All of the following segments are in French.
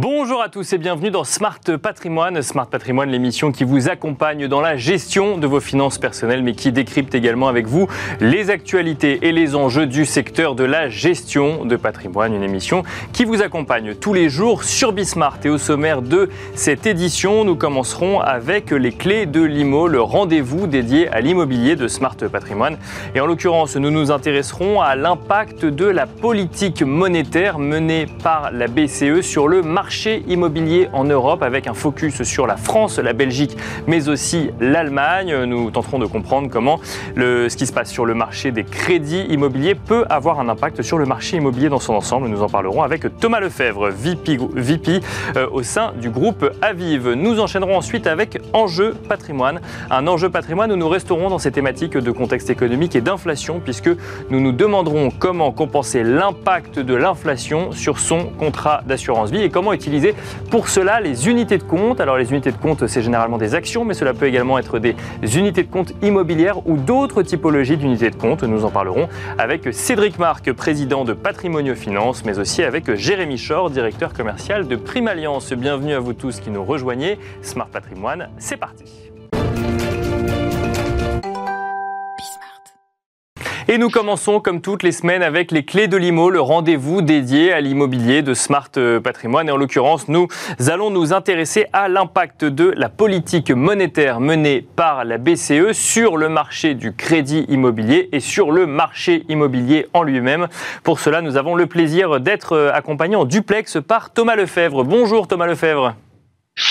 Bonjour à tous et bienvenue dans Smart Patrimoine. Smart Patrimoine, l'émission qui vous accompagne dans la gestion de vos finances personnelles, mais qui décrypte également avec vous les actualités et les enjeux du secteur de la gestion de patrimoine. Une émission qui vous accompagne tous les jours sur Bismart. Et au sommaire de cette édition, nous commencerons avec les clés de l'IMO, le rendez-vous dédié à l'immobilier de Smart Patrimoine. Et en l'occurrence, nous nous intéresserons à l'impact de la politique monétaire menée par la BCE sur le marché marché immobilier en Europe avec un focus sur la France, la Belgique, mais aussi l'Allemagne. Nous tenterons de comprendre comment ce qui se passe sur le marché des crédits immobiliers peut avoir un impact sur le marché immobilier dans son ensemble. Nous en parlerons avec Thomas Lefebvre, VP, VP euh, au sein du groupe Aviv. Nous enchaînerons ensuite avec Enjeu patrimoine. Un enjeu patrimoine où nous resterons dans ces thématiques de contexte économique et d'inflation puisque nous nous demanderons comment compenser l'impact de l'inflation sur son contrat d'assurance vie et comment pour cela les unités de compte. Alors les unités de compte, c'est généralement des actions, mais cela peut également être des unités de compte immobilières ou d'autres typologies d'unités de compte. Nous en parlerons avec Cédric Marc, président de Patrimonio Finance, mais aussi avec Jérémy Chor, directeur commercial de Prime Alliance. Bienvenue à vous tous qui nous rejoignez. Smart Patrimoine, c'est parti. Et nous commençons comme toutes les semaines avec les clés de l'IMO, le rendez-vous dédié à l'immobilier de Smart euh, Patrimoine. Et en l'occurrence, nous allons nous intéresser à l'impact de la politique monétaire menée par la BCE sur le marché du crédit immobilier et sur le marché immobilier en lui-même. Pour cela, nous avons le plaisir d'être euh, accompagnés en duplex par Thomas Lefebvre. Bonjour Thomas Lefebvre.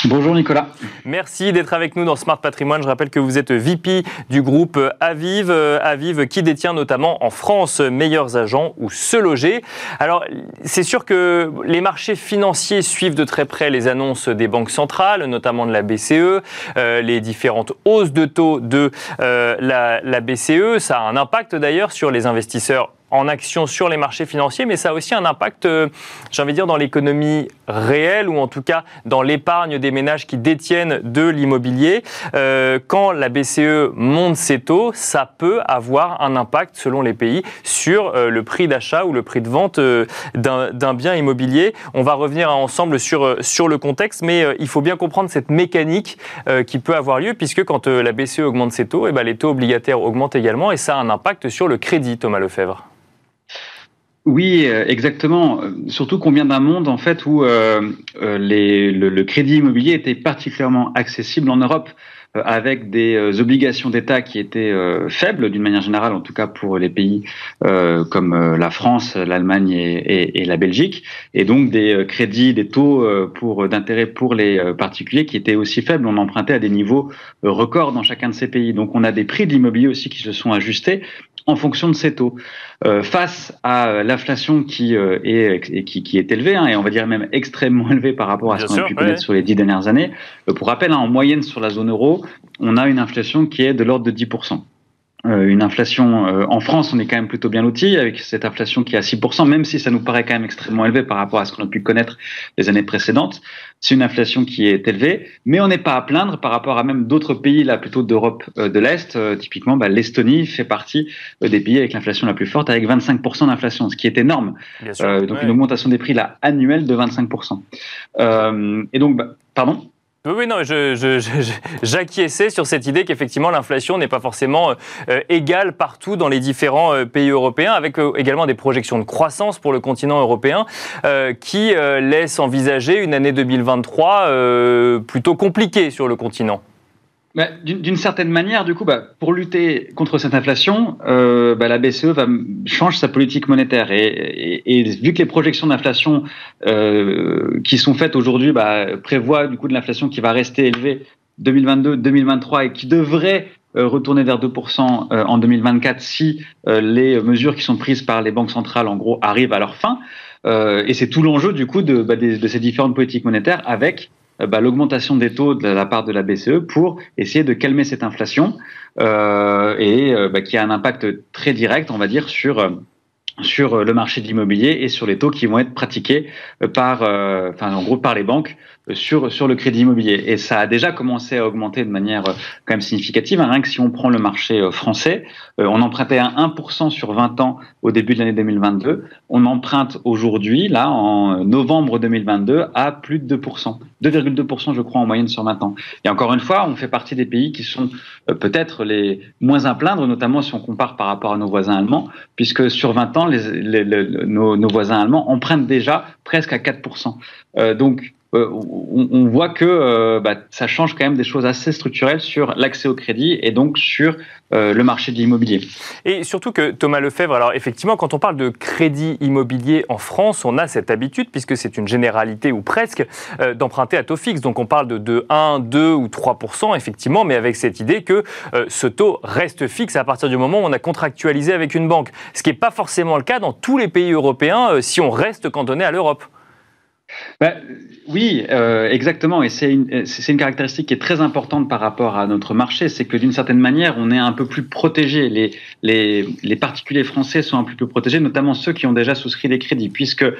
Bonjour Nicolas. Merci d'être avec nous dans Smart Patrimoine. Je rappelle que vous êtes VP du groupe Aviv, Aviv qui détient notamment en France meilleurs agents ou se loger. Alors c'est sûr que les marchés financiers suivent de très près les annonces des banques centrales, notamment de la BCE, euh, les différentes hausses de taux de euh, la BCE. Ça a un impact d'ailleurs sur les investisseurs en action sur les marchés financiers, mais ça a aussi un impact, euh, j'ai envie de dire, dans l'économie réelle ou en tout cas dans l'épargne des ménages qui détiennent de l'immobilier. Euh, quand la BCE monte ses taux, ça peut avoir un impact selon les pays sur euh, le prix d'achat ou le prix de vente d'un bien immobilier. On va revenir ensemble sur, le contexte, mais il faut bien comprendre cette mécanique qui peut avoir lieu puisque quand la BCE augmente ses taux, et eh ben, les taux obligataires augmentent également et ça a un impact sur le crédit, Thomas Lefebvre. Oui, euh, exactement. Surtout qu'on vient d'un monde en fait où euh, euh, le, crédit immobilier était particulièrement accessible en Europe avec des obligations d'État qui étaient faibles d'une manière générale, en tout cas pour les pays comme la France, l'Allemagne et, la Belgique, et donc des crédits, des taux d'intérêt pour les particuliers qui étaient aussi faibles. On empruntait à des niveaux records dans chacun de ces pays. Donc on a des prix de l'immobilier aussi qui se sont ajustés en fonction de ces taux. Euh, face à l'inflation qui, euh, est, qui, qui, est élevée, hein, et on va dire même extrêmement élevée par rapport à ce qu'on a pu connaître sur les dix dernières années, euh, pour rappel, hein, en moyenne sur la zone euro, on a une inflation qui est de l'ordre de 10%. Euh, une inflation euh, en France, on est quand même plutôt bien loti avec cette inflation qui est à 6%, même si ça nous paraît quand même extrêmement élevé par rapport à ce qu'on a pu connaître les années précédentes. C'est une inflation qui est élevée, mais on n'est pas à plaindre par rapport à même d'autres pays là plutôt d'Europe euh, de l'Est. typiquement, bah, l'Estonie fait partie des pays avec l'inflation la plus forte, avec 25% d'inflation, ce qui est énorme. donc une augmentation des prix là annuelle de 25%. et donc, bah, pardon? Oui, non, j'acquiesçais sur cette idée qu'effectivement l'inflation n'est pas forcément euh, égale partout dans les différents euh, pays européens, avec euh, également des projections de croissance pour le continent européen qui laissent envisager une année 2023 plutôt compliquée sur le continent. Bah, d'une certaine manière, du coup, bah, pour lutter contre cette inflation, euh, bah, la BCE va change sa politique monétaire et, vu que les projections d'inflation euh, qui sont faites aujourd'hui prévoient du coup de l'inflation qui va rester élevée 2022-2023 et qui devrait euh, retourner vers 2% en 2024 si les mesures qui sont prises par les banques centrales en gros arrivent à leur fin. et c'est tout l'enjeu du coup de, de, ces différentes politiques monétaires avec euh, bah, l'augmentation des taux de la part de la BCE pour essayer de calmer cette inflation euh, et euh, bah, qui a un impact très direct, on va dire, sur euh, le marché de l'immobilier et sur les taux qui vont être pratiqués par les banques sur, sur le crédit immobilier. Et ça a déjà commencé à augmenter de manière quand même significative. Rien que si on prend le marché français, on empruntait à 1% sur 20 ans au début de l'année 2022. On emprunte aujourd'hui, là, en novembre 2022, à plus de 2%. 2,2% je crois en moyenne sur 20 ans. Et encore une fois, on fait partie des pays qui sont peut-être les moins à plaindre, notamment si on compare par rapport à nos voisins allemands, puisque sur 20 ans, les, nos, nos, voisins allemands empruntent déjà presque à 4%. Euh, donc, euh, on, voit que euh, bah, ça change quand même des choses assez structurelles sur l'accès au crédit et donc sur euh, le marché de l'immobilier. Et surtout que Thomas Lefebvre, alors effectivement, quand on parle de crédit immobilier en France, on a cette habitude, puisque c'est une généralité ou presque, d'emprunter à taux fixe. Donc on parle de, de 1, 2 ou 3% effectivement, mais avec cette idée que ce taux reste fixe à partir du moment où on a contractualisé avec une banque. Ce qui n'est pas forcément le cas dans tous les pays européens si on reste cantonné à l'Europe. Ben, oui, euh, exactement. Et c'est une, caractéristique qui est très importante par rapport à notre marché. C'est que d'une certaine manière, on est un peu plus protégé. Les, les, particuliers français sont un peu plus protégés, notamment ceux qui ont déjà souscrit des crédits, puisque euh,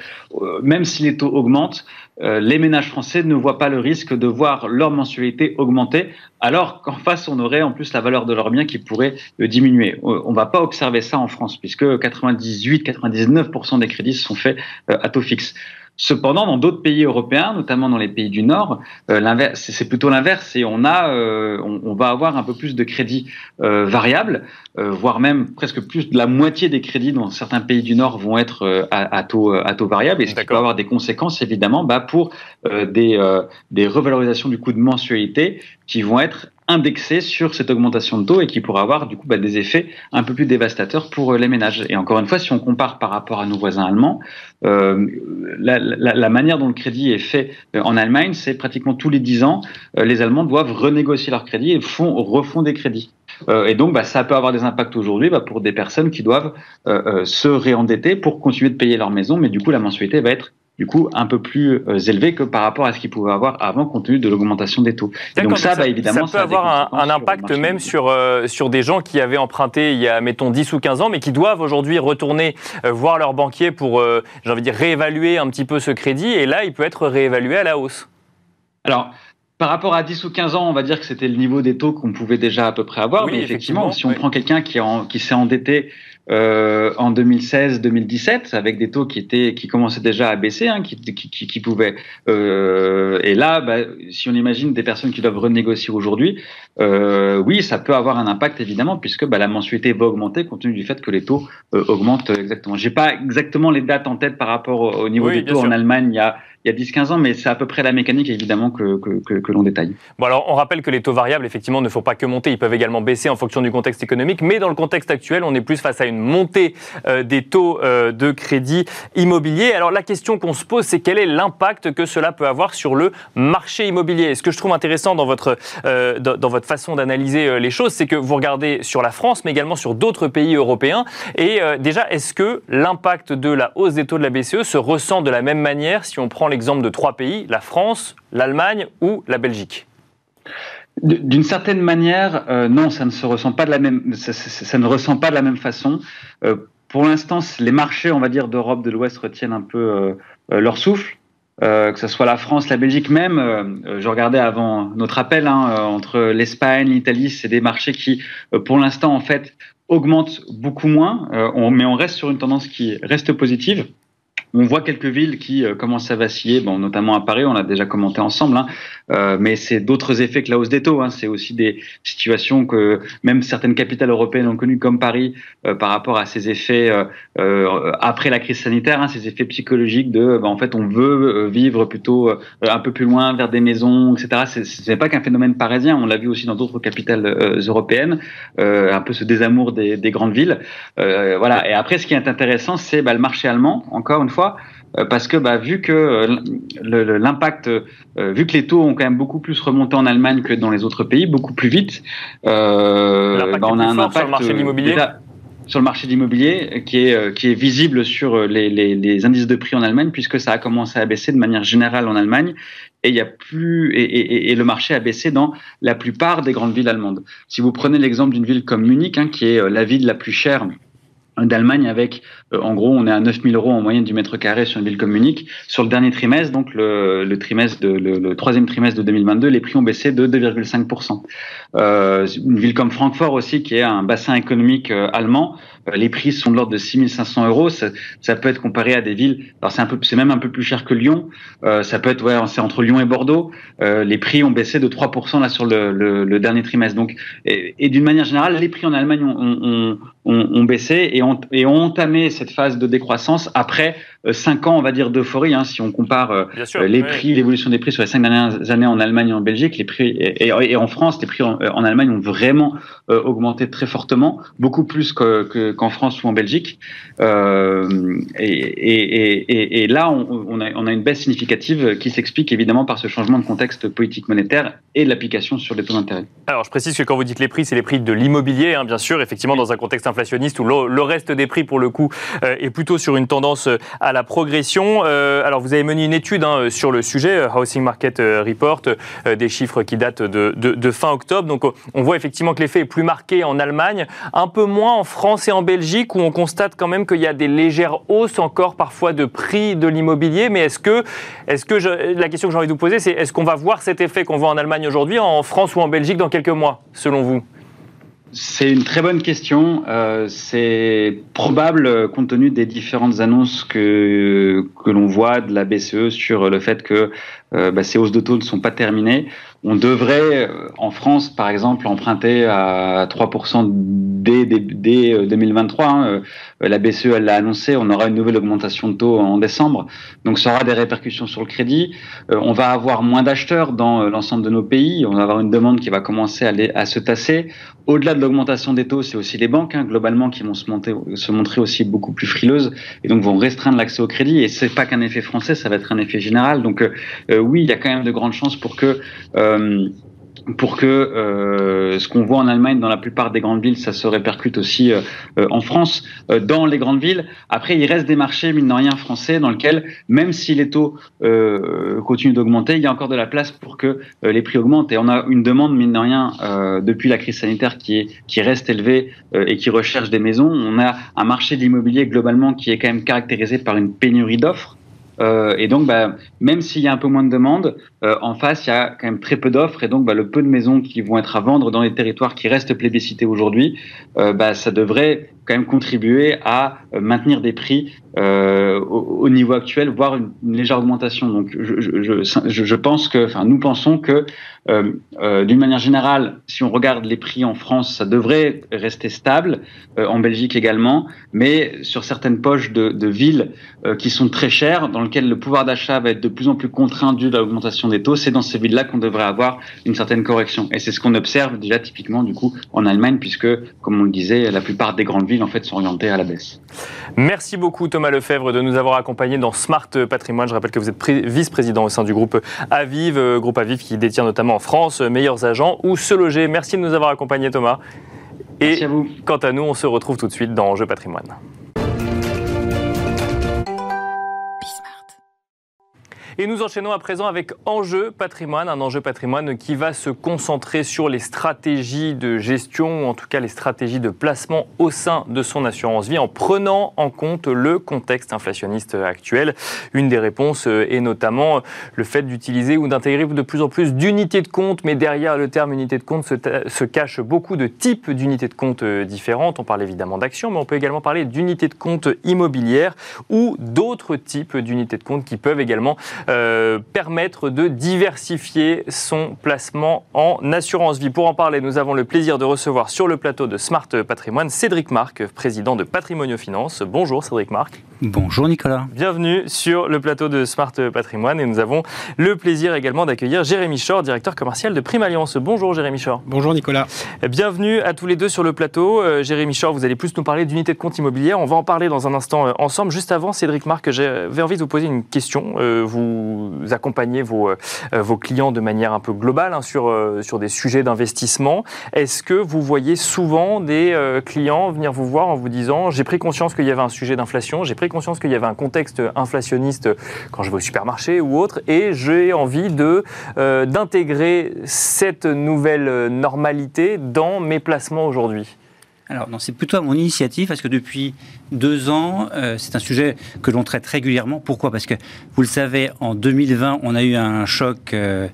même si les taux augmentent, euh, les ménages français ne voient pas le risque de voir leur mensualité augmenter, alors qu'en face, on aurait en plus la valeur de leurs biens qui pourrait diminuer. On ne va pas observer ça en France, puisque 98-99% des crédits sont faits à taux fixe. Cependant, dans d'autres pays européens, notamment dans les pays du Nord, euh, c'est plutôt l'inverse et on a, euh, on, va avoir un peu plus de crédits euh, variables, euh, voire même presque plus de la moitié des crédits dans certains pays du Nord vont être à, à, taux à taux variable. Et ce qui peut avoir des conséquences évidemment bah, pour des des revalorisations du coût de mensualité qui vont être indexé sur cette augmentation de taux et qui pourrait avoir du coup bah, des effets un peu plus dévastateurs pour euh, les ménages. Et encore une fois, si on compare par rapport à nos voisins allemands, euh, la, la, la, manière dont le crédit est fait euh, en Allemagne, c'est pratiquement tous les 10 ans, euh, les Allemands doivent renégocier leur crédit et font, refont des crédits. Euh, et donc, bah, ça peut avoir des impacts aujourd'hui bah, pour des personnes qui doivent se réendetter pour continuer de payer leur maison, mais du coup, la mensualité va être du coup un peu plus euh, élevé que par rapport à ce qu'ils pouvaient avoir avant compte tenu de l'augmentation des taux. donc ça, bah, évidemment, ça peut avoir un, impact même sur, euh, sur des gens qui avaient emprunté il y a, mettons, 10 ou 15 ans, mais qui doivent aujourd'hui retourner euh, voir leur banquier pour, j'ai envie de dire, réévaluer un petit peu ce crédit, et là, il peut être réévalué à la hausse. Alors, par rapport à 10 ou 15 ans, on va dire que c'était le niveau des taux qu'on pouvait déjà à peu près avoir. mais effectivement, si on prend quelqu'un qui, qui s'est endetté euh, en 2016-2017 avec des taux qui étaient qui commençaient déjà à baisser, hein, qui, qui, qui, pouvaient. Euh, et là, bah, si on imagine des personnes qui doivent renégocier aujourd'hui, euh, oui, ça peut avoir un impact évidemment puisque bah, la mensualité va augmenter compte tenu du fait que les taux euh, augmentent exactement. J'ai pas exactement les dates en tête par rapport au, niveau des taux en Allemagne. Il y a il y a 10-15 ans, mais c'est à peu près la mécanique évidemment que, que, l'on détaille. Bon alors on rappelle que les taux variables effectivement ne faut pas que monter, ils peuvent également baisser en fonction du contexte économique, mais dans le contexte actuel on est plus face à une montée euh, des taux euh, de crédit immobilier. Alors la question qu'on se pose c'est quel est l'impact que cela peut avoir sur le marché immobilier? Et ce que je trouve intéressant dans votre, euh, dans, votre façon d'analyser les choses, c'est que vous regardez sur la France mais également sur d'autres pays européens. Et déjà est-ce que l'impact de la hausse des taux de la BCE se ressent de la même manière si on prend l'exemple de trois pays, la France, l'Allemagne ou la Belgique d'une certaine manière, euh, non, ça ne se ressent pas de la même, ça, ne ressent pas de la même façon. Euh, pour l'instant, les marchés, on va dire, d'Europe de l'Ouest retiennent un peu euh, leur souffle. que ce soit la France, la Belgique même, je regardais avant notre appel hein, entre l'Espagne, l'Italie, c'est des marchés qui, pour l'instant, en fait, augmentent beaucoup moins, mais on reste sur une tendance qui reste positive. On voit quelques villes qui euh, commencent à vaciller, bon, notamment à Paris, on l'a déjà commenté ensemble, hein, euh, mais c'est d'autres effets que la hausse des taux. Hein, c'est aussi des situations que même certaines capitales européennes ont connues, comme Paris, euh, par rapport à ces effets après la crise sanitaire, hein, ces effets psychologiques de, bah, en fait, on veut vivre plutôt un peu plus loin vers des maisons, etc. Ce n'est pas qu'un phénomène parisien, on l'a vu aussi dans d'autres capitales européennes, un peu ce désamour des, des grandes villes. voilà. Et après, ce qui est intéressant, c'est bah, le marché allemand, encore une fois euh, parce que bah, vu que euh, l'impact, euh, vu que les taux ont quand même beaucoup plus remonté en Allemagne que dans les autres pays, beaucoup plus vite, bah, on a un impact sur le marché de l'immobilier. Sur le marché de l'immobilier, qui est qui est visible sur les, les, les, indices de prix en Allemagne, puisque ça a commencé à baisser de manière générale en Allemagne, et il y a plus et, et, et, le marché a baissé dans la plupart des grandes villes allemandes. Si vous prenez l'exemple d'une ville comme Munich, hein, qui est la ville la plus chère d'Allemagne avec, euh, en gros, on est à 9000 euros en moyenne du mètre carré sur une ville comme Munich. Sur le dernier trimestre, donc le, trimestre le, troisième trimestre de 2022, les prix ont baissé de 2,5%. Euh, une ville comme Francfort aussi, qui est un bassin économique euh, allemand, les prix sont de l'ordre de 6500 euros. Ça, peut être comparé à des villes. Alors c'est un peu, c'est même un peu plus cher que Lyon. Ça peut être, ouais, c'est entre Lyon et Bordeaux. Les prix ont baissé de 3% là sur le, dernier trimestre. Donc, et, d'une manière générale, les prix en Allemagne ont baissé et et ont entamé cette phase de décroissance après euh, cinq ans, on va dire, d'euphorie. Hein, si on compare euh, les prix, l'évolution des prix sur les cinq dernières années en Allemagne et en Belgique, les prix et, et, en France, les prix en, en Allemagne ont vraiment euh, augmenté très fortement, beaucoup plus qu'en que, France ou en Belgique. Euh, et, et, là, on, on, a, on, a, une baisse significative qui s'explique évidemment par ce changement de contexte politique monétaire et l'application sur les taux d'intérêt. Alors, je précise que quand vous dites les prix, c'est les prix de l'immobilier, hein, bien sûr, effectivement, dans un contexte inflationniste où le, le reste des prix, pour le coup, euh, est plutôt sur une tendance à la progression. Euh, alors, vous avez mené une étude hein, sur le sujet, Housing Market Report, euh, des chiffres qui datent de, fin octobre. Donc, on voit effectivement que l'effet est plus marqué en Allemagne, un peu moins en France et en Belgique, où on constate quand même qu'il y a des légères hausses encore parfois de prix de l'immobilier. Mais est-ce que, est-ce que la question que j'ai envie de vous poser, c'est est-ce qu'on va voir cet effet qu'on voit en Allemagne aujourd'hui, en France ou en Belgique dans quelques mois, selon vous? C'est une très bonne question. Euh, c'est probable, euh, compte tenu des différentes annonces que, que l'on voit de la BCE sur le fait que euh, bah, ces hausses de taux ne sont pas terminées. On devrait, euh, en France, par exemple, emprunter à 3% dès, dès, dès 2023. Hein. La BCE, elle l'a annoncé, on aura une nouvelle augmentation de taux en décembre. Donc ça aura des répercussions sur le crédit. On va avoir moins d'acheteurs dans l'ensemble de nos pays. On va avoir une demande qui va commencer à, se tasser. Au-delà de l'augmentation des taux, c'est aussi les banques, hein, globalement, qui vont se, montrer aussi beaucoup plus frileuses et donc vont restreindre l'accès au crédit. Et c'est pas qu'un effet français, ça va être un effet général. Donc euh, oui, il y a quand même de grandes chances pour que euh, pour que euh, ce qu'on voit en Allemagne dans la plupart des grandes villes, ça se répercute aussi euh, euh en France, euh, dans les grandes villes. Après, il reste des marchés, mine de rien, français, dans lesquels, même si les taux euh, continuent d'augmenter, il y a encore de la place pour que les prix augmentent. Et on a une demande, mine de rien, depuis la crise sanitaire qui, est, qui reste élevée et qui recherche des maisons. On a un marché de l'immobilier globalement qui est quand même caractérisé par une pénurie d'offres. Euh, et donc, bah, même s'il y a un peu moins de demandes, euh, en face, il y a quand même très peu d'offres. Et donc, bah, le peu de maisons qui vont être à vendre dans les territoires qui restent plébiscités aujourd'hui, euh, bah, ça devrait quand même contribuer à euh, maintenir des prix euh, au, au, niveau actuel, voire une, légère augmentation. Donc, je, pense que, enfin, nous pensons que, euh, d'une manière générale, si on regarde les prix en France, ça devrait rester stable, en Belgique également, mais sur certaines poches de, villes qui sont très chères, dans lesquelles le pouvoir d'achat va être de plus en plus contraint dû à l'augmentation des taux, c'est dans ces villes-là qu'on devrait avoir une certaine correction. Et c'est ce qu'on observe déjà typiquement du coup en Allemagne, puisque, comme on le disait, la plupart des grandes villes en fait sont orientées à la baisse. Merci beaucoup Thomas Lefebvre de nous avoir accompagnés dans Smart Patrimoine. Je rappelle que vous êtes vice-président au sein du groupe Aviv, euh, groupe Aviv qui détient notamment en France Meilleurs Agents ou Se Loger. Merci de nous avoir accompagnés Thomas. Et Merci à vous. quant à nous, on se retrouve tout de suite dans Enjeu Patrimoine. Et nous enchaînons à présent avec Enjeu patrimoine, un enjeu patrimoine qui va se concentrer sur les stratégies de gestion, ou en tout cas les stratégies de placement au sein de son assurance vie, en prenant en compte le contexte inflationniste actuel. Une des réponses est notamment le fait d'utiliser ou d'intégrer de plus en plus d'unités de compte, mais derrière le terme unité de compte se, cache beaucoup de types d'unités de compte différentes. On parle évidemment d'actions, mais on peut également parler d'unités de compte immobilières ou d'autres types d'unités de compte qui peuvent également euh, permettre de diversifier son placement en assurance vie. Pour en parler, nous avons le plaisir de recevoir sur le plateau de Smart Patrimoine Cédric Marc, président de Patrimonio Finance. Bonjour Cédric Marc. Bonjour Nicolas. Bienvenue sur le plateau de Smart Patrimoine et nous avons le plaisir également d'accueillir Jérémy Chor, directeur commercial de Prime Alliance. Bonjour Jérémy Chor. Bonjour Nicolas. Bienvenue à tous les deux sur le plateau. Euh, Jérémy Chor, vous allez plus nous parler d'unité de compte immobilière. On va en parler dans un instant euh, ensemble. Juste avant, Cédric Marc, j'avais envie de vous poser une question. Euh, vous vous accompagnez vos, euh, vos clients de manière un peu globale hein, sur, euh, sur des sujets d'investissement. Est-ce que vous voyez souvent des euh, clients venir vous voir en vous disant j'ai pris conscience qu'il y avait un sujet d'inflation, j'ai pris conscience qu'il y avait un contexte inflationniste quand je vais au supermarché ou autre, et j'ai envie de d'intégrer cette nouvelle normalité dans mes placements aujourd'hui? Alors, non, c'est plutôt à mon initiative parce que depuis deux ans, euh, c'est un sujet que l'on traite régulièrement. Pourquoi? Parce que, vous le savez, en 2020, on a eu un choc euh,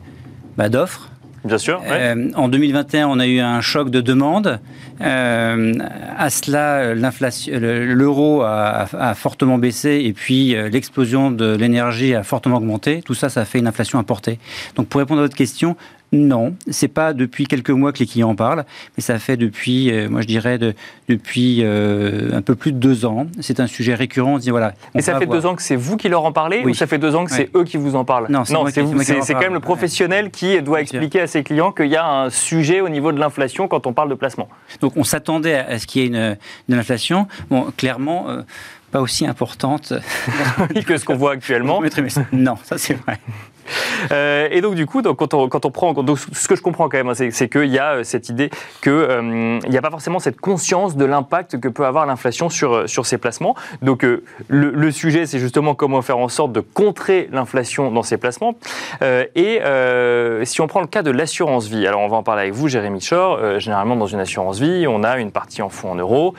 bah, d'offres. Bien sûr. Euh, en 2021, on a eu un choc de demande. à cela, l'euro a, a, fortement baissé et puis l'explosion de l'énergie a fortement augmenté. Tout ça, ça a fait une inflation importée. Donc, pour répondre à votre question, non, c'est pas depuis quelques mois que les clients en parlent, mais ça fait depuis, euh, moi je dirais, depuis euh, un peu plus de deux ans. C'est un sujet récurrent. On dit voilà. Mais ça fait deux ans que c'est vous qui leur en parlez ou ça fait deux ans que c'est eux qui vous en parlent? Non, c'est quand même le professionnel qui doit expliquer à ses clients qu'il y a un sujet au niveau de l'inflation quand on parle de placement. Donc on s'attendait à ce qu'il y ait une, inflation. Bon, clairement. Euh, pas aussi importante que ce qu'on voit actuellement. non, ça c'est vrai. Euh, et donc du coup, quand, on, quand on prend, ce que je comprends quand même, hein, c'est qu'il y a euh, cette idée qu'il euh, n'y a pas forcément cette conscience de l'impact que peut avoir l'inflation sur, sur ces placements. Donc le, sujet, c'est justement comment faire en sorte de contrer l'inflation dans ces placements. et si on prend le cas de l'assurance vie, alors on va en parler avec vous, Jérémy Chor. généralement, dans une assurance vie, on a une partie en fonds en euros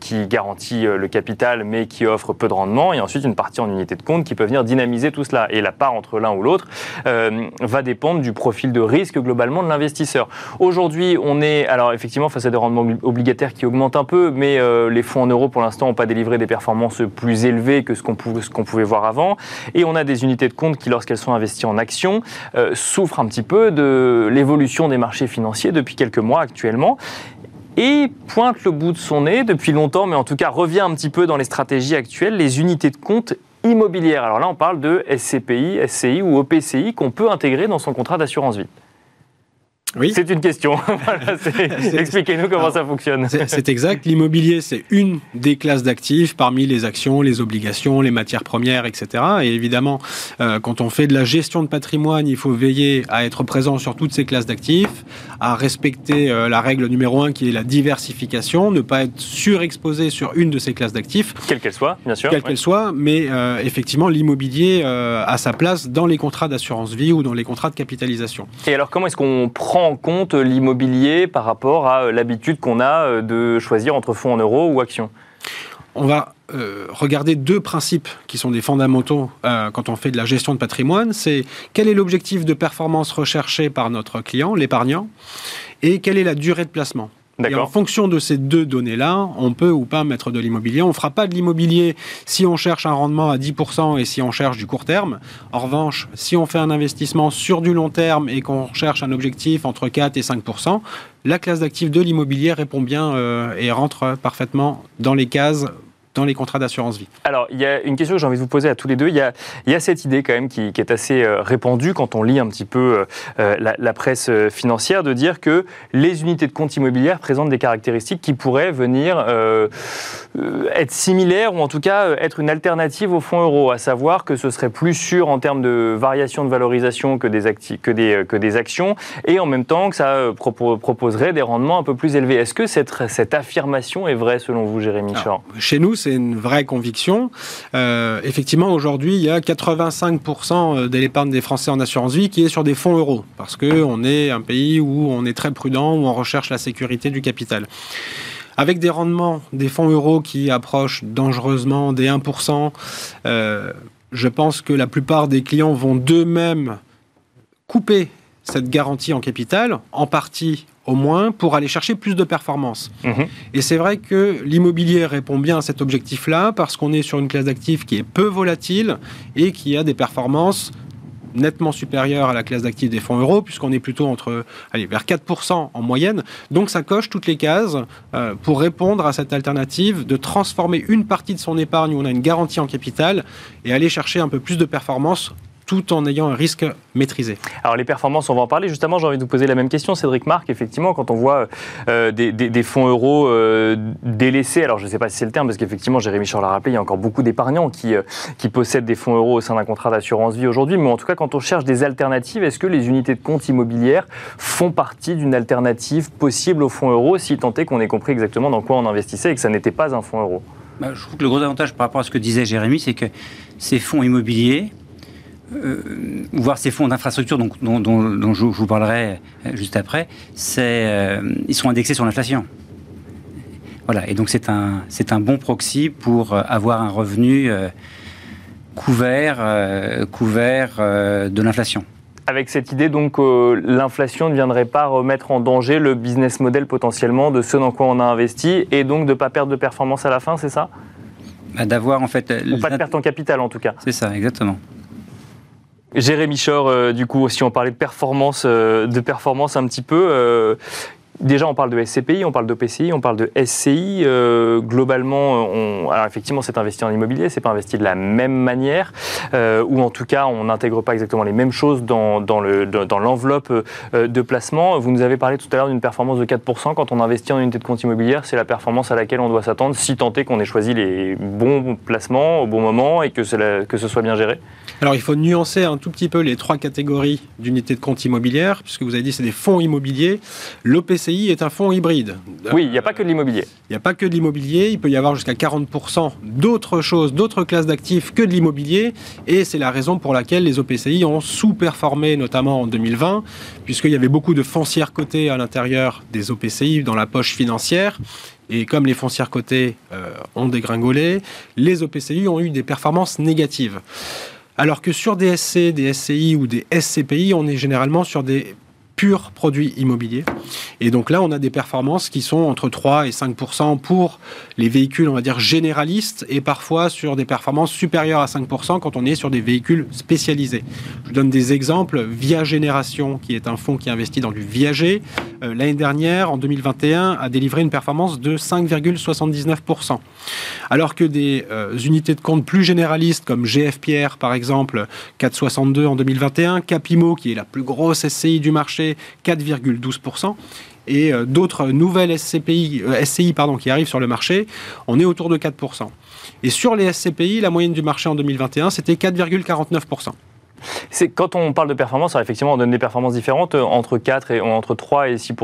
qui garantit le capital, mais qui offre peu de rendement, et ensuite une partie en unité de compte qui peut venir dynamiser tout cela. Et la part entre l'un ou l'autre euh, va dépendre du profil de risque globalement de l'investisseur. Aujourd'hui, on est alors effectivement face à des rendements obligataires qui augmentent un peu, mais euh, les fonds en euros pour l'instant n'ont pas délivré des performances plus élevées que ce qu'on pouvait, voir avant. Et on a des unités de compte qui, lorsqu'elles sont investies en actions, euh, souffrent un petit peu de l'évolution des marchés financiers depuis quelques mois actuellement et pointe le bout de son nez depuis longtemps, mais en tout cas revient un petit peu dans les stratégies actuelles, les unités de compte immobilière. Alors là, on parle de SCPI, SCI ou OPCI qu'on peut intégrer dans son contrat d'assurance vie. Oui. C'est une question. Expliquez-nous comment ça fonctionne. C'est exact. L'immobilier, c'est une des classes d'actifs parmi les actions, les obligations, les matières premières, etc. Et évidemment, euh, quand on fait de la gestion de patrimoine, il faut veiller à être présent sur toutes ces classes d'actifs, à respecter euh, la règle numéro un qui est la diversification, ne pas être surexposé sur une de ces classes d'actifs. Quelle qu'elle soit, bien sûr. Quelle qu'elle soit, mais euh, effectivement, l'immobilier a sa place dans les contrats d'assurance vie ou dans les contrats de capitalisation. Et alors, comment est-ce qu'on prend en compte l'immobilier par rapport à euh, l'habitude qu'on a euh, de choisir entre fonds en euros ou actions on va euh, regarder deux principes qui sont des fondamentaux quand on fait de la gestion de patrimoine. C'est quel est l'objectif de performance recherché par notre client, l'épargnant, et quelle est la durée de placement. Et en fonction de ces deux données-là, on peut ou pas mettre de l'immobilier. On ne fera pas de l'immobilier si on cherche un rendement à 10% et si on cherche du court terme. En revanche, si on fait un investissement sur du long terme et qu'on cherche un objectif entre 4 et 5%, la classe d'actifs de l'immobilier répond bien euh, et rentre parfaitement dans les cases dans les contrats d'assurance vie. Alors, il y a une question que j'ai envie de vous poser à tous les deux. Il y a, il y a cette idée quand même qui, est assez euh, répandue quand on lit un petit peu euh, euh, la, presse financière de dire que les unités de compte immobilières présentent des caractéristiques qui pourraient venir être similaires ou en tout cas être une alternative au fonds euro, à savoir que ce serait plus sûr en termes de variation de valorisation que des, que des, que des actions et en même temps que ça proposerait des rendements un peu plus élevés. Est-ce que cette, cette affirmation est vraie selon vous, Jérémy Chor Chez nous, c'est une vraie conviction. Euh, effectivement, aujourd'hui, il y a 85% de l'épargne des Français en assurance vie qui est sur des fonds euros, parce qu'on est un pays où on est très prudent, où on recherche la sécurité du capital. Avec des rendements des fonds euros qui approchent dangereusement des 1%, euh, je pense que la plupart des clients vont d'eux-mêmes couper cette garantie en capital, en partie au moins pour aller chercher plus de performance. Mhm. Et c'est vrai que l'immobilier répond bien à cet objectif-là parce qu'on est sur une classe d'actifs qui est peu volatile et qui a des performances nettement supérieures à la classe d'actifs des fonds euros, puisqu'on est plutôt entre, allez, vers 4% en moyenne. Donc ça coche toutes les cases euh, pour répondre à cette alternative de transformer une partie de son épargne où on a une garantie en capital et aller chercher un peu plus de performance tout en ayant un risque maîtrisé. Alors les performances, on va en parler. Justement, j'ai envie de vous poser la même question, Cédric Marc. Effectivement, quand on voit euh, des, fonds euros euh, délaissés, alors je ne sais pas si c'est le terme, parce qu'effectivement, Jérémy Charles l'a rappelé, il y a encore beaucoup d'épargnants qui, euh, qui possèdent des fonds euros au sein d'un contrat d'assurance vie aujourd'hui. Mais en tout cas, quand on cherche des alternatives, est-ce que les unités de compte immobilières font partie d'une alternative possible aux fonds euros, si tant est qu'on ait compris exactement dans quoi on investissait et que ça n'était pas un fonds euro? Bah, Je trouve que le gros avantage par rapport à ce que disait Jérémy, c'est que ces fonds immobiliers, euh, voir ces fonds d'infrastructure dont, dont, je, vous parlerai juste après, c'est, euh, ils sont indexés sur l'inflation. Voilà, et donc c'est un, c'est un bon proxy pour avoir un revenu couvert, couvert de l'inflation. Avec cette idée donc que l'inflation ne viendrait pas remettre en danger le business model potentiellement de ce dans quoi on a investi et donc de ne pas perdre de performance à la fin, c'est ça? Bah, D'avoir en fait... Ou pas de perte en capital en tout cas. C'est ça, exactement. Jérémy Chor, euh, du coup, si on parlait de performance, euh, de performance un petit peu, euh, Déjà, on parle de SCPI, on parle de PCI, on parle de SCI. Euh, globalement, on, alors effectivement, c'est investi en immobilier, c'est pas investi de la même manière, euh, ou en tout cas, on n'intègre pas exactement les mêmes choses dans, dans l'enveloppe euh, de placement. Vous nous avez parlé tout à l'heure d'une performance de 4% quand on investit en unité de compte immobilière. C'est la performance à laquelle on doit s'attendre si tant est qu'on ait choisi les bons placements au bon moment et que, que ce soit bien géré. Alors, il faut nuancer un tout petit peu les trois catégories d'unités de compte immobilière, puisque vous avez dit c'est des fonds immobiliers. L'OPCI est un fonds hybride. Oui, il n'y a pas que de l'immobilier. Il n'y a pas que de l'immobilier, il peut y avoir jusqu'à 40% d'autres choses, d'autres classes d'actifs que de l'immobilier, et c'est la raison pour laquelle les OPCI ont sous-performé, notamment en 2020, puisqu'il y avait beaucoup de foncières cotées à l'intérieur des OPCI dans la poche financière, et comme les foncières cotées euh, ont dégringolé, les OPCI ont eu des performances négatives. Alors que sur des SC, des SCI ou des SCPI, on est généralement sur des pur produit immobilier. Et donc là, on a des performances qui sont entre 3 et 5 pour les véhicules, on va dire, généralistes, et parfois sur des performances supérieures à 5 quand on est sur des véhicules spécialisés. Je donne des exemples. Via Génération, qui est un fonds qui investit dans du viager, euh, l'année dernière, en 2021, a délivré une performance de 5,79 Alors que des euh, unités de compte plus généralistes, comme GFPR par exemple, 4,62 en 2021, Capimo, qui est la plus grosse SCI du marché, 4,12%. Et euh, d'autres nouvelles SCPI, euh, SCI pardon, qui arrivent sur le marché, on est autour de 4%. Et sur les SCPI, la moyenne du marché en 2021, c'était 4,49%. C'est quand on parle de performance, effectivement, on donne des performances différentes euh, entre 4 et entre 3 et 6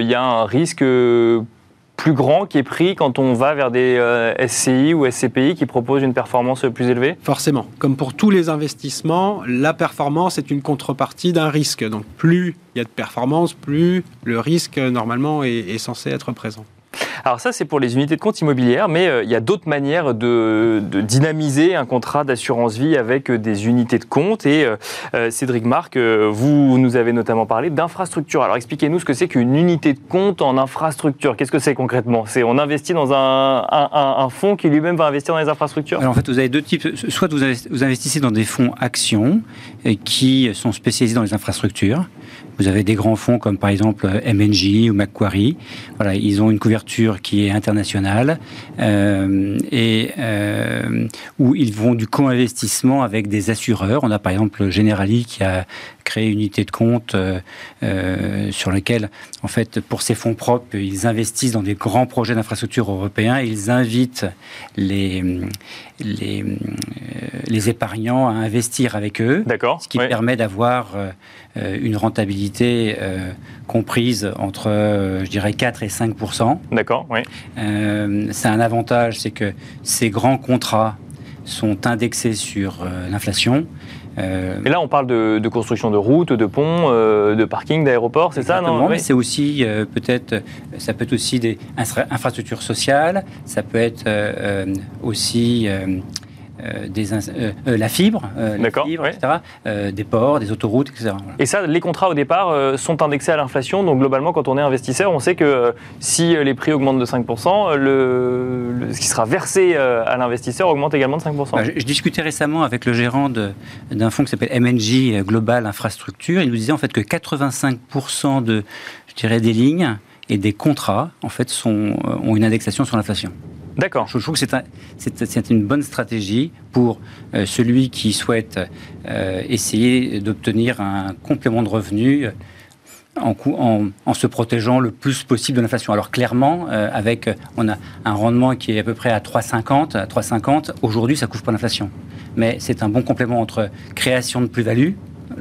Il y a un risque plus grand qui est pris quand on va vers des euh, SCI ou SCPI qui proposent une performance plus élevée Forcément. Comme pour tous les investissements, la performance est une contrepartie d'un risque. Donc plus il y a de performance, plus le risque normalement est censé être présent. Alors ça, c'est pour les unités de compte immobilières, mais euh, il y a d'autres manières de, dynamiser un contrat d'assurance vie avec euh, des unités de compte. Et euh, Cédric Marc, vous nous avez notamment parlé d'infrastructure. Alors expliquez-nous ce que c'est qu'une unité de compte en infrastructure. Qu'est-ce que c'est concrètement? C'est on investit dans un, un, fonds qui lui-même va investir dans les infrastructures? Alors en fait, vous avez deux types. Soit vous, vous investissez dans des fonds actions qui sont spécialisés dans les infrastructures. Vous avez des grands fonds comme par exemple MNJ ou Macquarie. Voilà, ils ont une couverture qui est internationale euh, et euh, où ils vont du co-investissement avec des assureurs. On a par exemple Generali qui a créé une unité de compte euh, sur laquelle, en fait, pour ses fonds propres, ils investissent dans des grands projets d'infrastructure européens. Ils invitent les les, les épargnants à investir avec eux, ce qui permet d'avoir euh, une rentabilité euh, comprise entre, euh, je dirais, 4 et 5 D'accord, oui. c'est un avantage, c'est que ces grands contrats sont indexés sur l'inflation. Et là, on parle de, construction de routes, de ponts, de parkings, d'aéroports, c'est ça, non mais c'est aussi peut-être, ça peut être aussi des infrastructures sociales, ça peut être aussi euh, des, euh, euh, la fibre, etc., des ports, des autoroutes, etc. Et ça, les contrats au départ sont indexés à l'inflation. Donc globalement, quand on est investisseur, on sait que si les prix augmentent de 5%, le, ce qui sera versé à l'investisseur augmente également de 5%. Bah, je, je, discutais récemment avec le gérant d'un fonds qui s'appelle MNJ Global Infrastructure. Il nous disait en fait que 85% de, je dirais, des lignes et des contrats en fait sont, ont une indexation sur l'inflation. D'accord. Je, trouve que c'est une bonne stratégie pour euh, celui qui souhaite euh, essayer d'obtenir un complément de revenu en, en, se protégeant le plus possible de l'inflation. Alors clairement, euh, avec on a un rendement qui est à peu près à 3,50, à 3,50. Aujourd'hui, ça couvre pas l'inflation, mais c'est un bon complément entre création de plus-value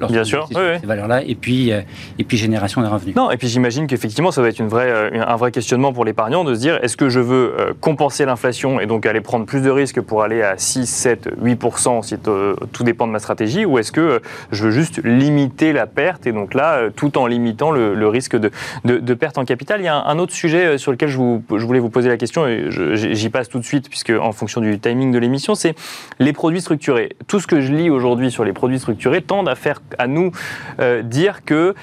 Bien sûr, ces valeurs-là, et puis, euh, et puis génération des revenus. Non, et puis j'imagine qu'effectivement, ça va être une vraie, euh, un vrai questionnement pour l'épargnant de se dire est-ce que je veux euh, compenser l'inflation et donc aller prendre plus de risques pour aller à 6, 7, 8%, si tout dépend de ma stratégie, ou est-ce que je veux juste limiter la perte et donc là, tout en limitant le, risque de, de, perte en capital? Il y a un, autre sujet sur lequel je, vous, je, voulais vous poser la question et j'y passe tout de suite, puisque en fonction du timing de l'émission, c'est les produits structurés. Tout ce que je lis aujourd'hui sur les produits structurés tendent à faire à nous euh, dire que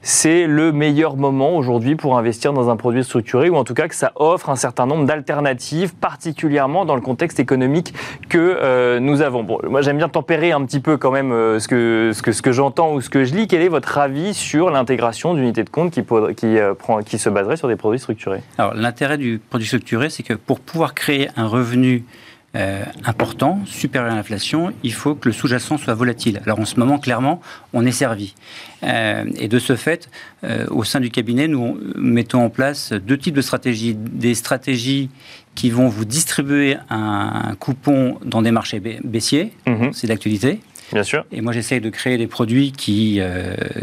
c'est le meilleur moment aujourd'hui pour investir dans un produit structuré, ou en tout cas que ça offre un certain nombre d'alternatives, particulièrement dans le contexte économique que euh, nous avons. Moi j'aime bien tempérer un petit peu quand même euh, ce que, j'entends ou ce que je lis. Quel est votre avis sur l'intégration d'unités de compte qui, qui se baserait sur des produits structurés? Alors l'intérêt du produit structuré, c'est que pour pouvoir créer un revenu euh, important, supérieur à l'inflation, il faut que le sous-jacent soit volatile. Alors en ce moment, clairement, on est servi. Euh, et de ce fait, euh, au sein du cabinet, nous mettons en place deux types de stratégies. Des stratégies qui vont vous distribuer un, coupon dans des marchés baissiers, mhm. c'est d'actualité. Bien sûr. Et moi, j'essaye de créer des produits qui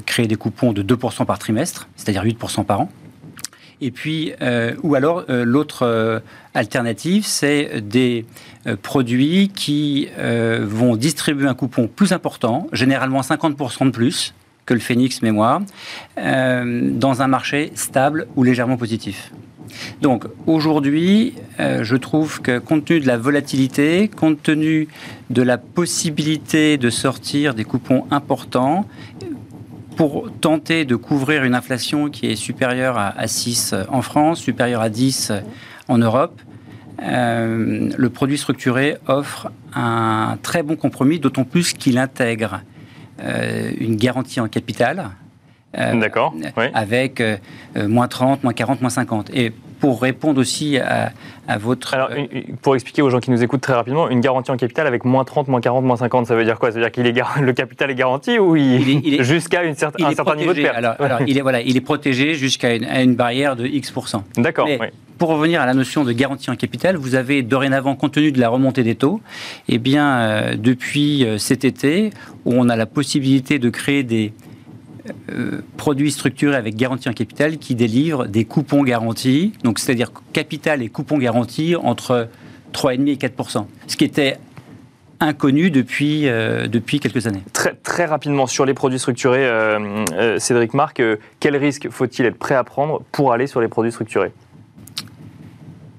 créent des coupons de 2% par trimestre, c'est-à-dire 8% par an. Et puis, euh, ou alors, euh, l'autre euh, alternative, c'est des produits qui vont distribuer un coupon plus important, généralement 50% de plus que le Phoenix Mémoire, dans un marché stable ou légèrement positif. Donc aujourd'hui, je trouve que compte tenu de la volatilité, compte tenu de la possibilité de sortir des coupons importants, pour tenter de couvrir une inflation qui est supérieure à, 6 en France, supérieure à 10 en Europe, euh, le produit structuré offre un très bon compromis, d'autant plus qu'il intègre euh, une garantie en capital. Euh, D'accord. Avec moins 30, moins 40, moins 50. Et pour répondre aussi à, votre... Alors, pour expliquer aux gens qui nous écoutent très rapidement, une garantie en capital avec moins 30, moins 40, moins 50, ça veut dire quoi? Ça veut dire qu'il est le capital est garanti ou il, jusqu'à un certain niveau de perte? Alors, il, est, voilà, il est protégé jusqu'à une, barrière de X%. D'accord. Pour revenir à la notion de garantie en capital, vous avez dorénavant, compte tenu de la remontée des taux, eh bien, euh, depuis euh, cet été, où on a la possibilité de créer des, euh, produits structurés avec garantie en capital qui délivrent des coupons garantis, donc c'est-à-dire capital et coupons garantis entre 3,5 et 4% ce qui était inconnu depuis, euh, depuis quelques années. Très, très rapidement, sur les produits structurés, euh, Cédric Marc, quel risque faut-il être prêt à prendre pour aller sur les produits structurés?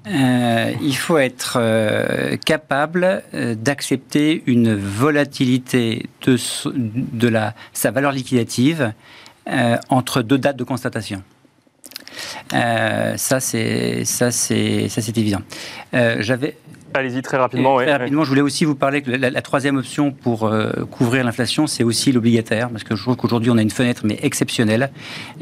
Euh, il faut être euh, capable euh, d'accepter une volatilité de, de la, sa valeur liquidative entre deux dates de constatation. ça, c'est évident. J'avais Allez-y très rapidement. très rapidement, je voulais aussi vous parler que la, troisième option pour euh, couvrir l'inflation, c'est aussi l'obligataire, parce que je trouve qu'aujourd'hui on a une fenêtre mais exceptionnelle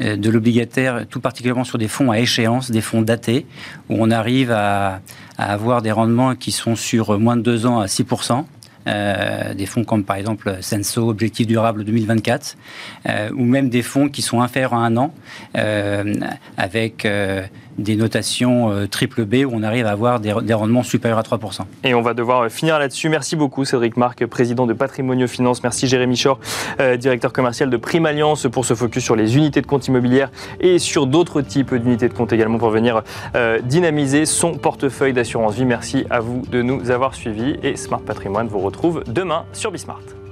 euh, de l'obligataire, tout particulièrement sur des fonds à échéance, des fonds datés, où on arrive à, à avoir des rendements qui sont sur moins de deux ans à 6% euh, des fonds comme par exemple Senso, Objectif Durable 2024, euh, ou même des fonds qui sont inférieurs à un an, euh, avec des notations triple B où on arrive à avoir des, rendements supérieurs à 3%. Et on va devoir finir là-dessus. Merci beaucoup Cédric Marc, président de Patrimonio Finance. Merci Jérémy Chor, directeur commercial de Prime Alliance pour ce focus sur les unités de compte immobilières et sur d'autres types d'unités de compte également pour venir dynamiser son portefeuille d'assurance vie. Merci à vous de nous avoir suivis et Smart Patrimoine vous retrouve retrouve demain sur Bismart.